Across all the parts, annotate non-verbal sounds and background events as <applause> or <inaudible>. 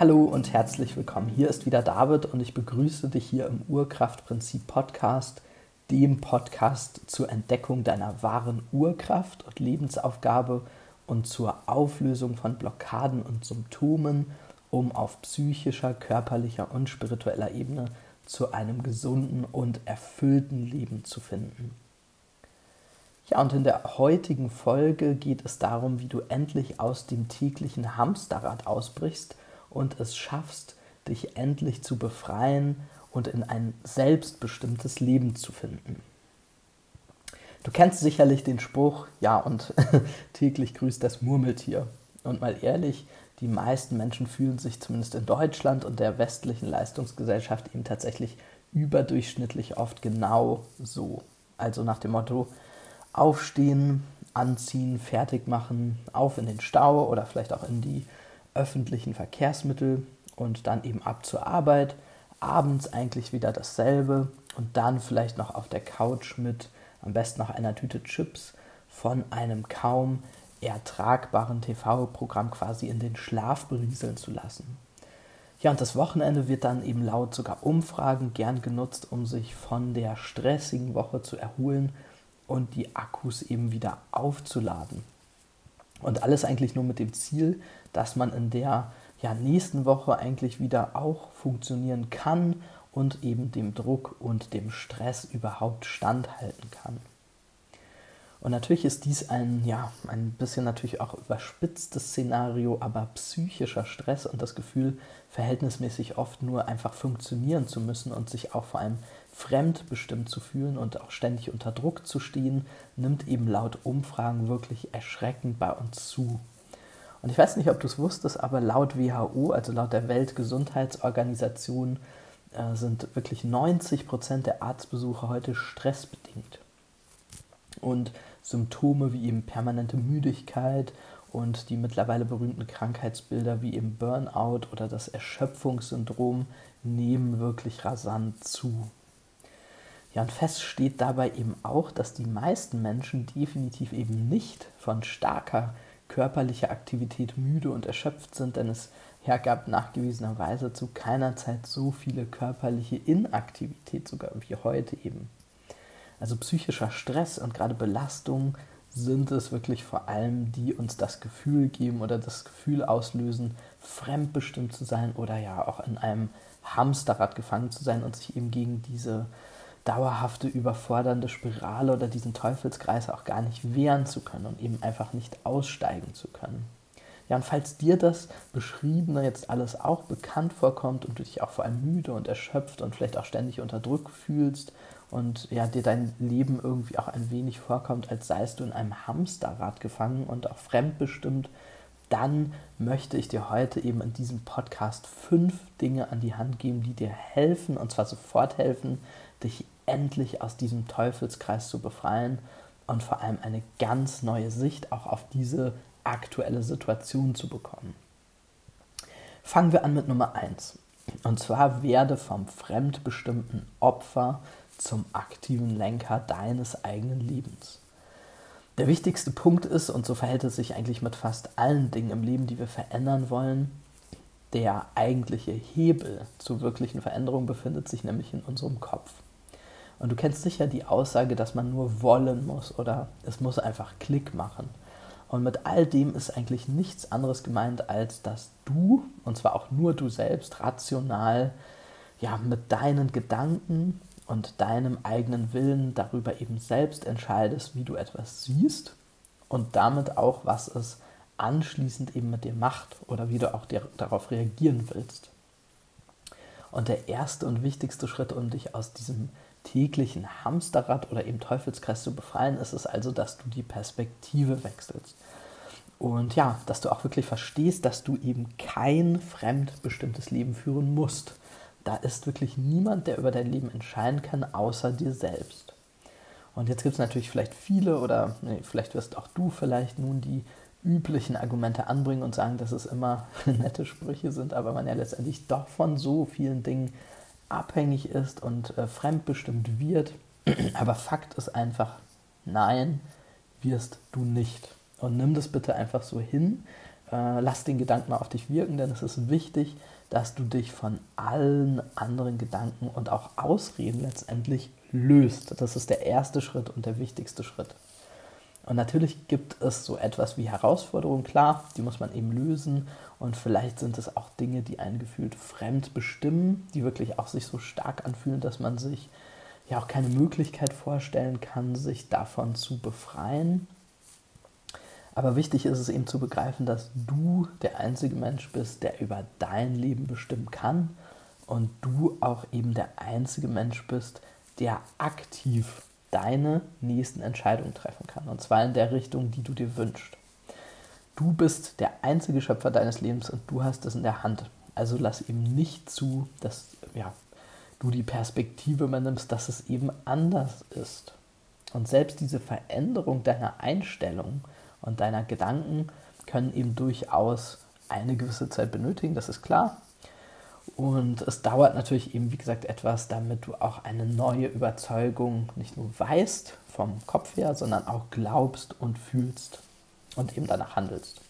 Hallo und herzlich willkommen. Hier ist wieder David und ich begrüße dich hier im Urkraftprinzip Podcast, dem Podcast zur Entdeckung deiner wahren Urkraft und Lebensaufgabe und zur Auflösung von Blockaden und Symptomen, um auf psychischer, körperlicher und spiritueller Ebene zu einem gesunden und erfüllten Leben zu finden. Ja, und in der heutigen Folge geht es darum, wie du endlich aus dem täglichen Hamsterrad ausbrichst und es schaffst, dich endlich zu befreien und in ein selbstbestimmtes Leben zu finden. Du kennst sicherlich den Spruch, ja, und <laughs> täglich grüßt das Murmeltier. Und mal ehrlich, die meisten Menschen fühlen sich zumindest in Deutschland und der westlichen Leistungsgesellschaft eben tatsächlich überdurchschnittlich oft genau so. Also nach dem Motto, aufstehen, anziehen, fertig machen, auf in den Stau oder vielleicht auch in die öffentlichen Verkehrsmittel und dann eben ab zur Arbeit, abends eigentlich wieder dasselbe und dann vielleicht noch auf der Couch mit am besten noch einer Tüte Chips von einem kaum ertragbaren TV-Programm quasi in den Schlaf berieseln zu lassen. Ja, und das Wochenende wird dann eben laut sogar Umfragen gern genutzt, um sich von der stressigen Woche zu erholen und die Akkus eben wieder aufzuladen. Und alles eigentlich nur mit dem Ziel, dass man in der ja, nächsten Woche eigentlich wieder auch funktionieren kann und eben dem Druck und dem Stress überhaupt standhalten kann. Und natürlich ist dies ein, ja, ein bisschen natürlich auch überspitztes Szenario, aber psychischer Stress und das Gefühl, verhältnismäßig oft nur einfach funktionieren zu müssen und sich auch vor allem fremdbestimmt zu fühlen und auch ständig unter Druck zu stehen, nimmt eben laut Umfragen wirklich erschreckend bei uns zu. Und ich weiß nicht, ob du es wusstest, aber laut WHO, also laut der Weltgesundheitsorganisation, äh, sind wirklich 90 Prozent der Arztbesuche heute stressbedingt. Und Symptome wie eben permanente Müdigkeit und die mittlerweile berühmten Krankheitsbilder wie eben Burnout oder das Erschöpfungssyndrom nehmen wirklich rasant zu. Ja, und fest steht dabei eben auch, dass die meisten Menschen definitiv eben nicht von starker körperlicher Aktivität müde und erschöpft sind, denn es hergab nachgewiesenerweise zu keiner Zeit so viele körperliche Inaktivität, sogar wie heute eben. Also psychischer Stress und gerade Belastung sind es wirklich vor allem, die uns das Gefühl geben oder das Gefühl auslösen, fremdbestimmt zu sein oder ja auch in einem Hamsterrad gefangen zu sein und sich eben gegen diese dauerhafte, überfordernde Spirale oder diesen Teufelskreis auch gar nicht wehren zu können und eben einfach nicht aussteigen zu können. Ja, und falls dir das Beschriebene jetzt alles auch bekannt vorkommt und du dich auch vor allem müde und erschöpft und vielleicht auch ständig unter Druck fühlst und ja, dir dein Leben irgendwie auch ein wenig vorkommt, als seist du in einem Hamsterrad gefangen und auch fremdbestimmt, dann möchte ich dir heute eben in diesem Podcast fünf Dinge an die Hand geben, die dir helfen, und zwar sofort helfen, dich endlich aus diesem Teufelskreis zu befreien und vor allem eine ganz neue Sicht auch auf diese aktuelle Situation zu bekommen. Fangen wir an mit Nummer 1. Und zwar werde vom fremdbestimmten Opfer zum aktiven Lenker deines eigenen Lebens. Der wichtigste Punkt ist, und so verhält es sich eigentlich mit fast allen Dingen im Leben, die wir verändern wollen, der eigentliche Hebel zur wirklichen Veränderung befindet sich nämlich in unserem Kopf. Und du kennst sicher die Aussage, dass man nur wollen muss oder es muss einfach Klick machen. Und mit all dem ist eigentlich nichts anderes gemeint, als dass du, und zwar auch nur du selbst, rational, ja, mit deinen Gedanken und deinem eigenen Willen darüber eben selbst entscheidest, wie du etwas siehst und damit auch, was es anschließend eben mit dir macht oder wie du auch darauf reagieren willst. Und der erste und wichtigste Schritt, um dich aus diesem täglichen Hamsterrad oder eben Teufelskreis zu befreien, ist es also, dass du die Perspektive wechselst. Und ja, dass du auch wirklich verstehst, dass du eben kein fremdbestimmtes Leben führen musst. Da ist wirklich niemand, der über dein Leben entscheiden kann, außer dir selbst. Und jetzt gibt es natürlich vielleicht viele oder nee, vielleicht wirst auch du vielleicht nun die üblichen Argumente anbringen und sagen, dass es immer <laughs> nette Sprüche sind, aber man ja letztendlich doch von so vielen Dingen abhängig ist und äh, fremdbestimmt wird. <clears throat> Aber Fakt ist einfach, nein, wirst du nicht. Und nimm das bitte einfach so hin, äh, lass den Gedanken mal auf dich wirken, denn es ist wichtig, dass du dich von allen anderen Gedanken und auch Ausreden letztendlich löst. Das ist der erste Schritt und der wichtigste Schritt. Und natürlich gibt es so etwas wie Herausforderungen, klar, die muss man eben lösen. Und vielleicht sind es auch Dinge, die einen gefühlt fremd bestimmen, die wirklich auch sich so stark anfühlen, dass man sich ja auch keine Möglichkeit vorstellen kann, sich davon zu befreien. Aber wichtig ist es eben zu begreifen, dass du der einzige Mensch bist, der über dein Leben bestimmen kann und du auch eben der einzige Mensch bist, der aktiv deine nächsten Entscheidungen treffen kann. Und zwar in der Richtung, die du dir wünschst. Du bist der einzige Schöpfer deines Lebens und du hast es in der Hand. Also lass eben nicht zu, dass ja, du die Perspektive übernimmst, dass es eben anders ist. Und selbst diese Veränderung deiner Einstellung und deiner Gedanken können eben durchaus eine gewisse Zeit benötigen, das ist klar. Und es dauert natürlich eben, wie gesagt, etwas, damit du auch eine neue Überzeugung nicht nur weißt vom Kopf her, sondern auch glaubst und fühlst und eben danach handelst.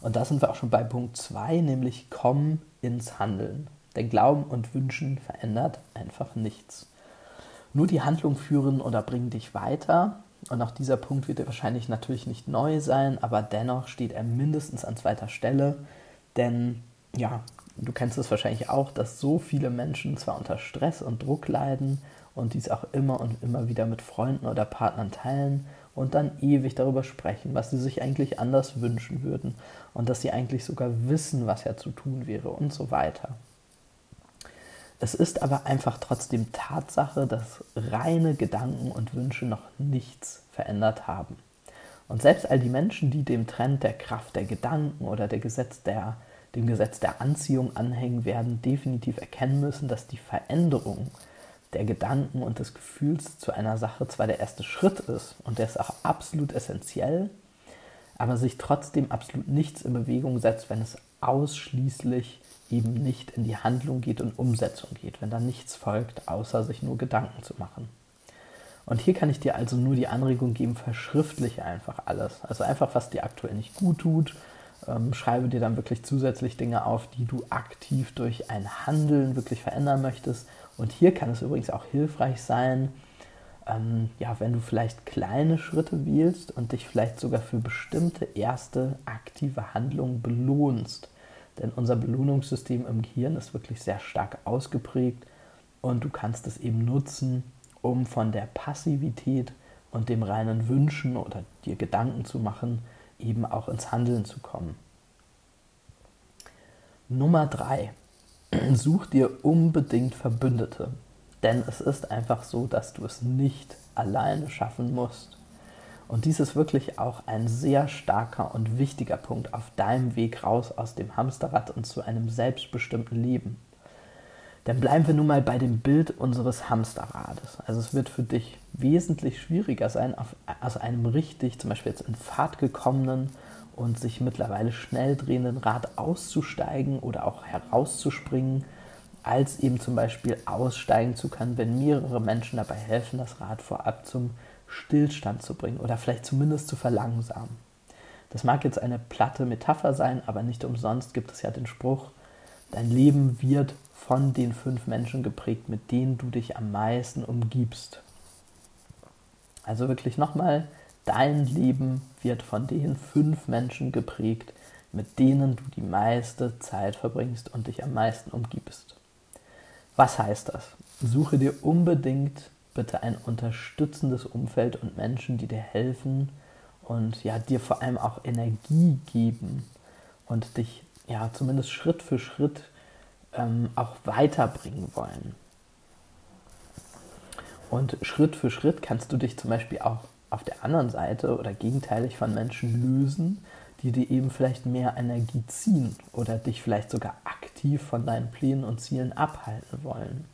Und da sind wir auch schon bei Punkt 2, nämlich komm ins Handeln. Denn Glauben und Wünschen verändert einfach nichts. Nur die Handlung führen oder bringen dich weiter. Und auch dieser Punkt wird dir wahrscheinlich natürlich nicht neu sein, aber dennoch steht er mindestens an zweiter Stelle. Denn ja, du kennst es wahrscheinlich auch, dass so viele Menschen zwar unter Stress und Druck leiden und dies auch immer und immer wieder mit Freunden oder Partnern teilen und dann ewig darüber sprechen, was sie sich eigentlich anders wünschen würden und dass sie eigentlich sogar wissen, was ja zu tun wäre und so weiter. Es ist aber einfach trotzdem Tatsache, dass reine Gedanken und Wünsche noch nichts verändert haben. Und selbst all die Menschen, die dem Trend der Kraft der Gedanken oder der Gesetz der dem Gesetz der Anziehung anhängen, werden definitiv erkennen müssen, dass die Veränderung der Gedanken und des Gefühls zu einer Sache zwar der erste Schritt ist und der ist auch absolut essentiell, aber sich trotzdem absolut nichts in Bewegung setzt, wenn es ausschließlich eben nicht in die Handlung geht und Umsetzung geht, wenn da nichts folgt, außer sich nur Gedanken zu machen. Und hier kann ich dir also nur die Anregung geben, verschriftliche einfach alles. Also einfach, was dir aktuell nicht gut tut, ähm, schreibe dir dann wirklich zusätzlich Dinge auf, die du aktiv durch ein Handeln wirklich verändern möchtest. Und hier kann es übrigens auch hilfreich sein, ähm, ja, wenn du vielleicht kleine Schritte wählst und dich vielleicht sogar für bestimmte erste aktive Handlungen belohnst. Denn unser Belohnungssystem im Gehirn ist wirklich sehr stark ausgeprägt und du kannst es eben nutzen, um von der Passivität und dem reinen Wünschen oder dir Gedanken zu machen, eben auch ins Handeln zu kommen. Nummer drei: <clears throat> Such dir unbedingt Verbündete, denn es ist einfach so, dass du es nicht alleine schaffen musst. Und dies ist wirklich auch ein sehr starker und wichtiger Punkt auf deinem Weg raus aus dem Hamsterrad und zu einem selbstbestimmten Leben. Denn bleiben wir nun mal bei dem Bild unseres Hamsterrades. Also es wird für dich wesentlich schwieriger sein, auf, aus einem richtig, zum Beispiel jetzt in Fahrt gekommenen und sich mittlerweile schnell drehenden Rad auszusteigen oder auch herauszuspringen, als eben zum Beispiel aussteigen zu können, wenn mehrere Menschen dabei helfen, das Rad vorab zum Stillstand zu bringen oder vielleicht zumindest zu verlangsamen. Das mag jetzt eine platte Metapher sein, aber nicht umsonst gibt es ja den Spruch, dein Leben wird von den fünf Menschen geprägt, mit denen du dich am meisten umgibst. Also wirklich nochmal, dein Leben wird von den fünf Menschen geprägt, mit denen du die meiste Zeit verbringst und dich am meisten umgibst. Was heißt das? Suche dir unbedingt bitte ein unterstützendes Umfeld und Menschen, die dir helfen und ja, dir vor allem auch Energie geben und dich ja zumindest Schritt für Schritt ähm, auch weiterbringen wollen. Und Schritt für Schritt kannst du dich zum Beispiel auch auf der anderen Seite oder gegenteilig von Menschen lösen, die dir eben vielleicht mehr Energie ziehen oder dich vielleicht sogar aktiv von deinen Plänen und Zielen abhalten wollen.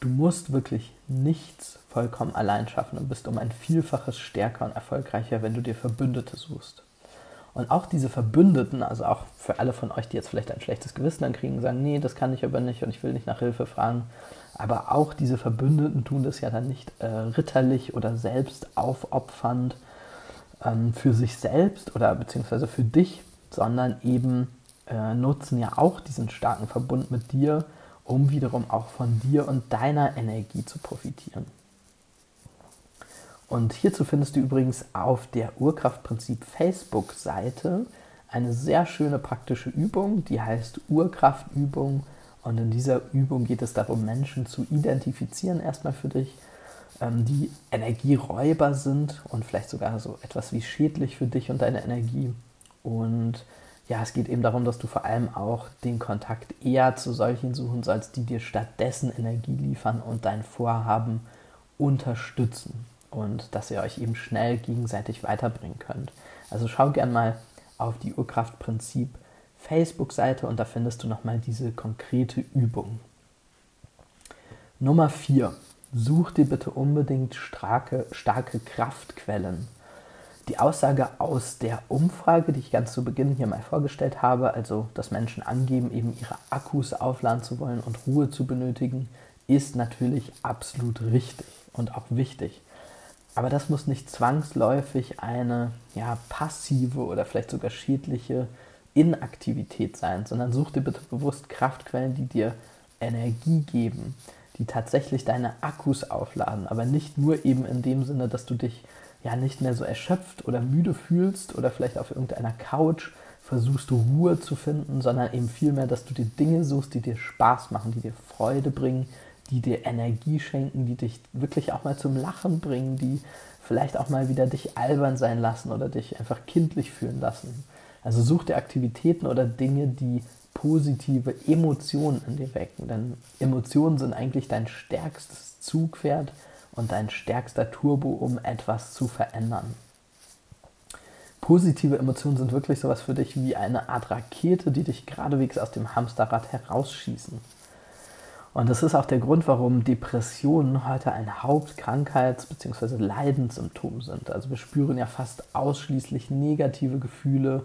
Du musst wirklich nichts vollkommen allein schaffen und bist um ein Vielfaches stärker und erfolgreicher, wenn du dir Verbündete suchst. Und auch diese Verbündeten, also auch für alle von euch, die jetzt vielleicht ein schlechtes Gewissen dann kriegen, sagen, nee, das kann ich aber nicht und ich will nicht nach Hilfe fragen. Aber auch diese Verbündeten tun das ja dann nicht äh, ritterlich oder selbst aufopfernd, ähm, für sich selbst oder beziehungsweise für dich, sondern eben äh, nutzen ja auch diesen starken Verbund mit dir, um wiederum auch von dir und deiner Energie zu profitieren. Und hierzu findest du übrigens auf der Urkraftprinzip Facebook-Seite eine sehr schöne praktische Übung, die heißt Urkraftübung. Und in dieser Übung geht es darum, Menschen zu identifizieren, erstmal für dich, ähm, die Energieräuber sind und vielleicht sogar so etwas wie schädlich für dich und deine Energie. Und ja, es geht eben darum, dass du vor allem auch den Kontakt eher zu solchen suchen sollst, die dir stattdessen Energie liefern und dein Vorhaben unterstützen und dass ihr euch eben schnell gegenseitig weiterbringen könnt. Also schau gern mal auf die Urkraftprinzip Facebook-Seite und da findest du nochmal diese konkrete Übung. Nummer 4. Such dir bitte unbedingt starke, starke Kraftquellen. Die Aussage aus der Umfrage, die ich ganz zu Beginn hier mal vorgestellt habe, also dass Menschen angeben, eben ihre Akkus aufladen zu wollen und Ruhe zu benötigen, ist natürlich absolut richtig und auch wichtig. Aber das muss nicht zwangsläufig eine ja, passive oder vielleicht sogar schädliche Inaktivität sein, sondern such dir bitte bewusst Kraftquellen, die dir Energie geben, die tatsächlich deine Akkus aufladen, aber nicht nur eben in dem Sinne, dass du dich ja nicht mehr so erschöpft oder müde fühlst oder vielleicht auf irgendeiner Couch versuchst du Ruhe zu finden, sondern eben vielmehr, dass du dir Dinge suchst, die dir Spaß machen, die dir Freude bringen, die dir Energie schenken, die dich wirklich auch mal zum Lachen bringen, die vielleicht auch mal wieder dich albern sein lassen oder dich einfach kindlich fühlen lassen. Also such dir Aktivitäten oder Dinge, die positive Emotionen in dir wecken. Denn Emotionen sind eigentlich dein stärkstes Zugpferd und dein stärkster Turbo, um etwas zu verändern. Positive Emotionen sind wirklich sowas für dich wie eine Art Rakete, die dich geradewegs aus dem Hamsterrad herausschießen. Und das ist auch der Grund, warum Depressionen heute ein Hauptkrankheits- bzw. Leidenssymptom sind. Also wir spüren ja fast ausschließlich negative Gefühle.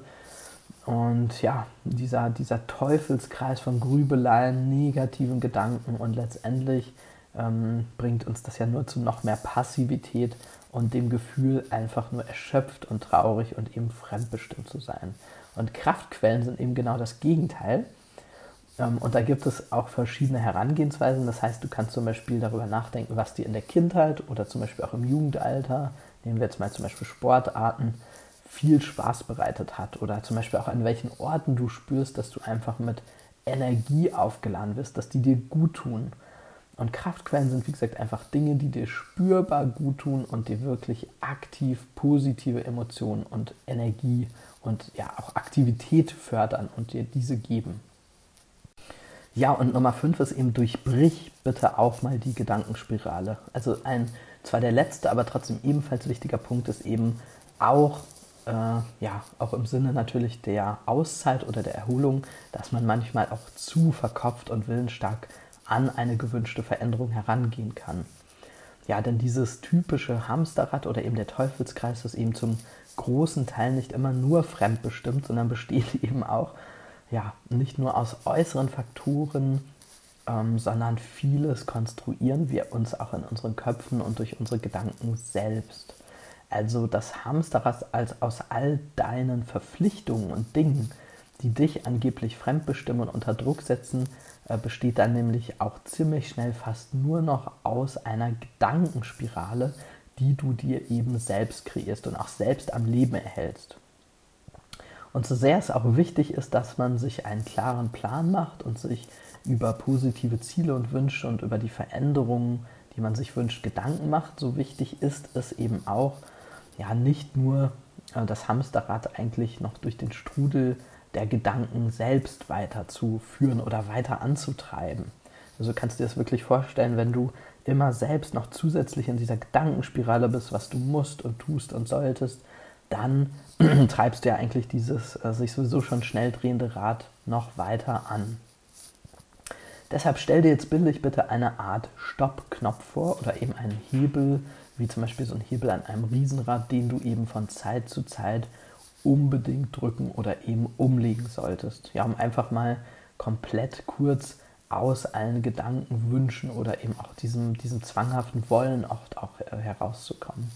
Und ja, dieser, dieser Teufelskreis von Grübeleien, negativen Gedanken und letztendlich ähm, bringt uns das ja nur zu noch mehr Passivität und dem Gefühl, einfach nur erschöpft und traurig und eben fremdbestimmt zu sein. Und Kraftquellen sind eben genau das Gegenteil. Ähm, und da gibt es auch verschiedene Herangehensweisen. Das heißt, du kannst zum Beispiel darüber nachdenken, was dir in der Kindheit oder zum Beispiel auch im Jugendalter, nehmen wir jetzt mal zum Beispiel Sportarten, viel Spaß bereitet hat. Oder zum Beispiel auch an welchen Orten du spürst, dass du einfach mit Energie aufgeladen wirst, dass die dir gut tun. Und Kraftquellen sind, wie gesagt, einfach Dinge, die dir spürbar gut tun und dir wirklich aktiv positive Emotionen und Energie und ja auch Aktivität fördern und dir diese geben. Ja, und Nummer 5 ist eben, durchbrich bitte auch mal die Gedankenspirale. Also ein, zwar der letzte, aber trotzdem ebenfalls wichtiger Punkt ist eben auch, äh, ja, auch im Sinne natürlich der Auszeit oder der Erholung, dass man manchmal auch zu verkopft und willensstark an eine gewünschte Veränderung herangehen kann. Ja, denn dieses typische Hamsterrad oder eben der Teufelskreis ist eben zum großen Teil nicht immer nur fremdbestimmt, sondern besteht <laughs> eben auch ja, nicht nur aus äußeren Faktoren, ähm, sondern vieles konstruieren wir uns auch in unseren Köpfen und durch unsere Gedanken selbst. Also das Hamsterrad als aus all deinen Verpflichtungen und Dingen, die dich angeblich fremdbestimmen und unter Druck setzen, äh, besteht dann nämlich auch ziemlich schnell fast nur noch aus einer Gedankenspirale, die du dir eben selbst kreierst und auch selbst am Leben erhältst. Und so sehr es auch wichtig ist, dass man sich einen klaren Plan macht und sich über positive Ziele und Wünsche und über die Veränderungen, die man sich wünscht, Gedanken macht, so wichtig ist es eben auch, ja, nicht nur äh, das Hamsterrad eigentlich noch durch den Strudel der Gedanken selbst weiterzuführen oder weiter anzutreiben. Also kannst du dir das wirklich vorstellen, wenn du immer selbst noch zusätzlich in dieser Gedankenspirale bist, was du musst und tust und solltest, dann <clears throat> treibst du ja eigentlich dieses äh, sich sowieso schon schnell drehende Rad noch weiter an. Deshalb stell dir jetzt bildlich bitte eine Art Stoppknopf vor oder eben einen Hebel, wie zum Beispiel so ein Hebel an einem Riesenrad, den du eben von Zeit zu Zeit unbedingt drücken oder eben umlegen solltest. Ja, um einfach mal komplett kurz aus allen Gedanken, Wünschen oder eben auch diesem, diesem zwanghaften Wollen oft auch äh, herauszukommen.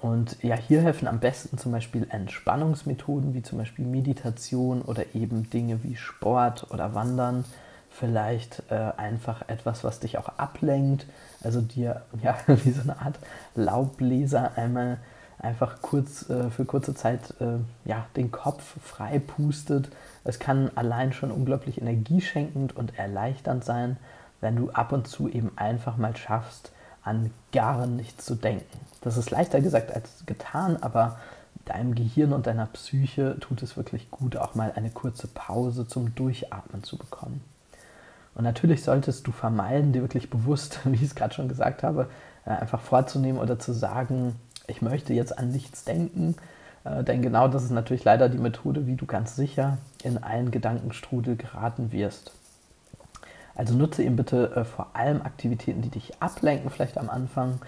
Und ja, hier helfen am besten zum Beispiel Entspannungsmethoden wie zum Beispiel Meditation oder eben Dinge wie Sport oder Wandern. Vielleicht äh, einfach etwas, was dich auch ablenkt, also dir <laughs> ja wie so eine Art Laubbläser einmal einfach kurz äh, für kurze Zeit äh, ja, den Kopf frei pustet. Es kann allein schon unglaublich energieschenkend und erleichternd sein, wenn du ab und zu eben einfach mal schaffst, an gar nichts zu denken. Das ist leichter gesagt als getan, aber deinem Gehirn und deiner Psyche tut es wirklich gut, auch mal eine kurze Pause zum Durchatmen zu bekommen. Und natürlich solltest du vermeiden, dir wirklich bewusst, <laughs> wie ich es gerade schon gesagt habe, äh, einfach vorzunehmen oder zu sagen, ich möchte jetzt an nichts denken, äh, denn genau das ist natürlich leider die Methode, wie du ganz sicher in einen Gedankenstrudel geraten wirst. Also nutze eben bitte äh, vor allem Aktivitäten, die dich ablenken, vielleicht am Anfang,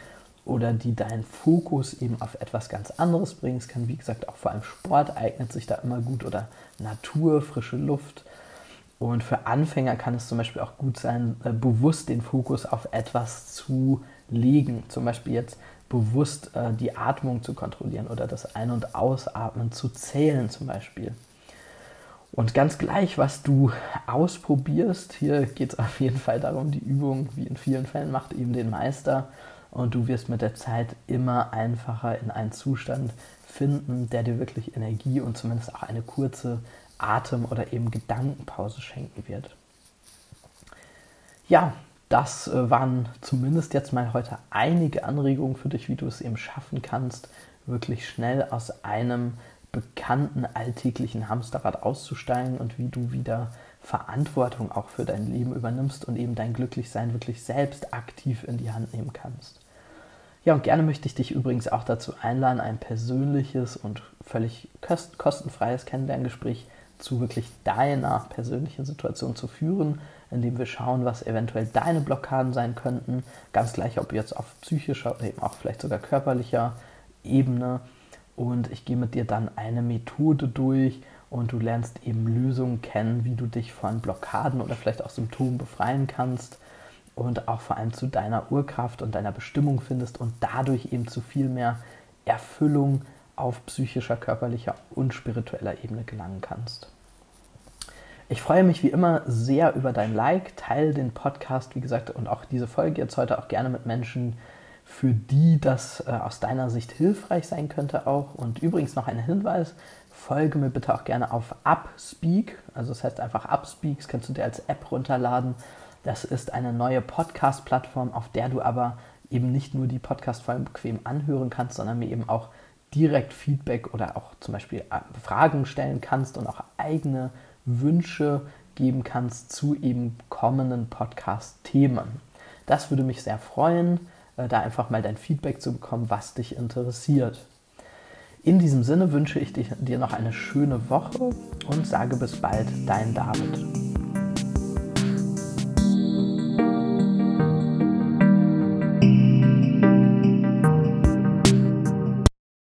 oder die deinen Fokus eben auf etwas ganz anderes bringen. Es kann, wie gesagt, auch vor allem Sport eignet sich da immer gut oder Natur, frische Luft. Und für Anfänger kann es zum Beispiel auch gut sein, äh, bewusst den Fokus auf etwas zu legen. Zum Beispiel jetzt bewusst äh, die Atmung zu kontrollieren oder das Ein- und Ausatmen zu zählen zum Beispiel. Und ganz gleich, was du ausprobierst, hier geht es <laughs> auf jeden Fall darum, die Übung, wie in vielen Fällen, macht eben den Meister. Und du wirst mit der Zeit immer einfacher in einen Zustand finden, der dir wirklich Energie und zumindest auch eine kurze Atem- oder eben Gedankenpause schenken wird. Ja, das äh, waren zumindest jetzt mal heute einige Anregungen für dich, wie du es eben schaffen kannst, wirklich schnell aus einem bekannten alltäglichen Hamsterrad auszusteigen und wie du wieder Verantwortung auch für dein Leben übernimmst und eben dein Glücklichsein wirklich selbst aktiv in die Hand nehmen kannst. Ja, und gerne möchte ich dich übrigens auch dazu einladen, ein persönliches und völlig kostenfreies Kennenlerngespräch zu wirklich deiner persönlichen Situation zu führen, indem wir schauen, was eventuell deine Blockaden sein könnten, ganz gleich, ob jetzt auf psychischer oder eben auch vielleicht sogar körperlicher Ebene und ich gehe mit dir dann eine Methode durch und du lernst eben Lösungen kennen, wie du dich von Blockaden oder vielleicht auch Symptomen befreien kannst und auch vor allem zu deiner Urkraft und deiner Bestimmung findest und dadurch eben zu viel mehr Erfüllung auf psychischer, körperlicher und spiritueller Ebene gelangen kannst. Ich freue mich wie immer sehr über dein Like, teile den Podcast, wie gesagt, und auch diese Folge jetzt heute auch gerne mit Menschen, für die das äh, aus deiner Sicht hilfreich sein könnte auch. Und übrigens noch ein Hinweis, folge mir bitte auch gerne auf Upspeak. Also das heißt einfach Upspeak, das kannst du dir als App runterladen. Das ist eine neue Podcast-Plattform, auf der du aber eben nicht nur die Podcast-Folgen bequem anhören kannst, sondern mir eben auch direkt Feedback oder auch zum Beispiel äh, Fragen stellen kannst und auch eigene Wünsche geben kannst zu eben kommenden Podcast-Themen. Das würde mich sehr freuen. Äh, da einfach mal dein Feedback zu bekommen, was dich interessiert. In diesem Sinne wünsche ich dir noch eine schöne Woche und sage bis bald, dein David.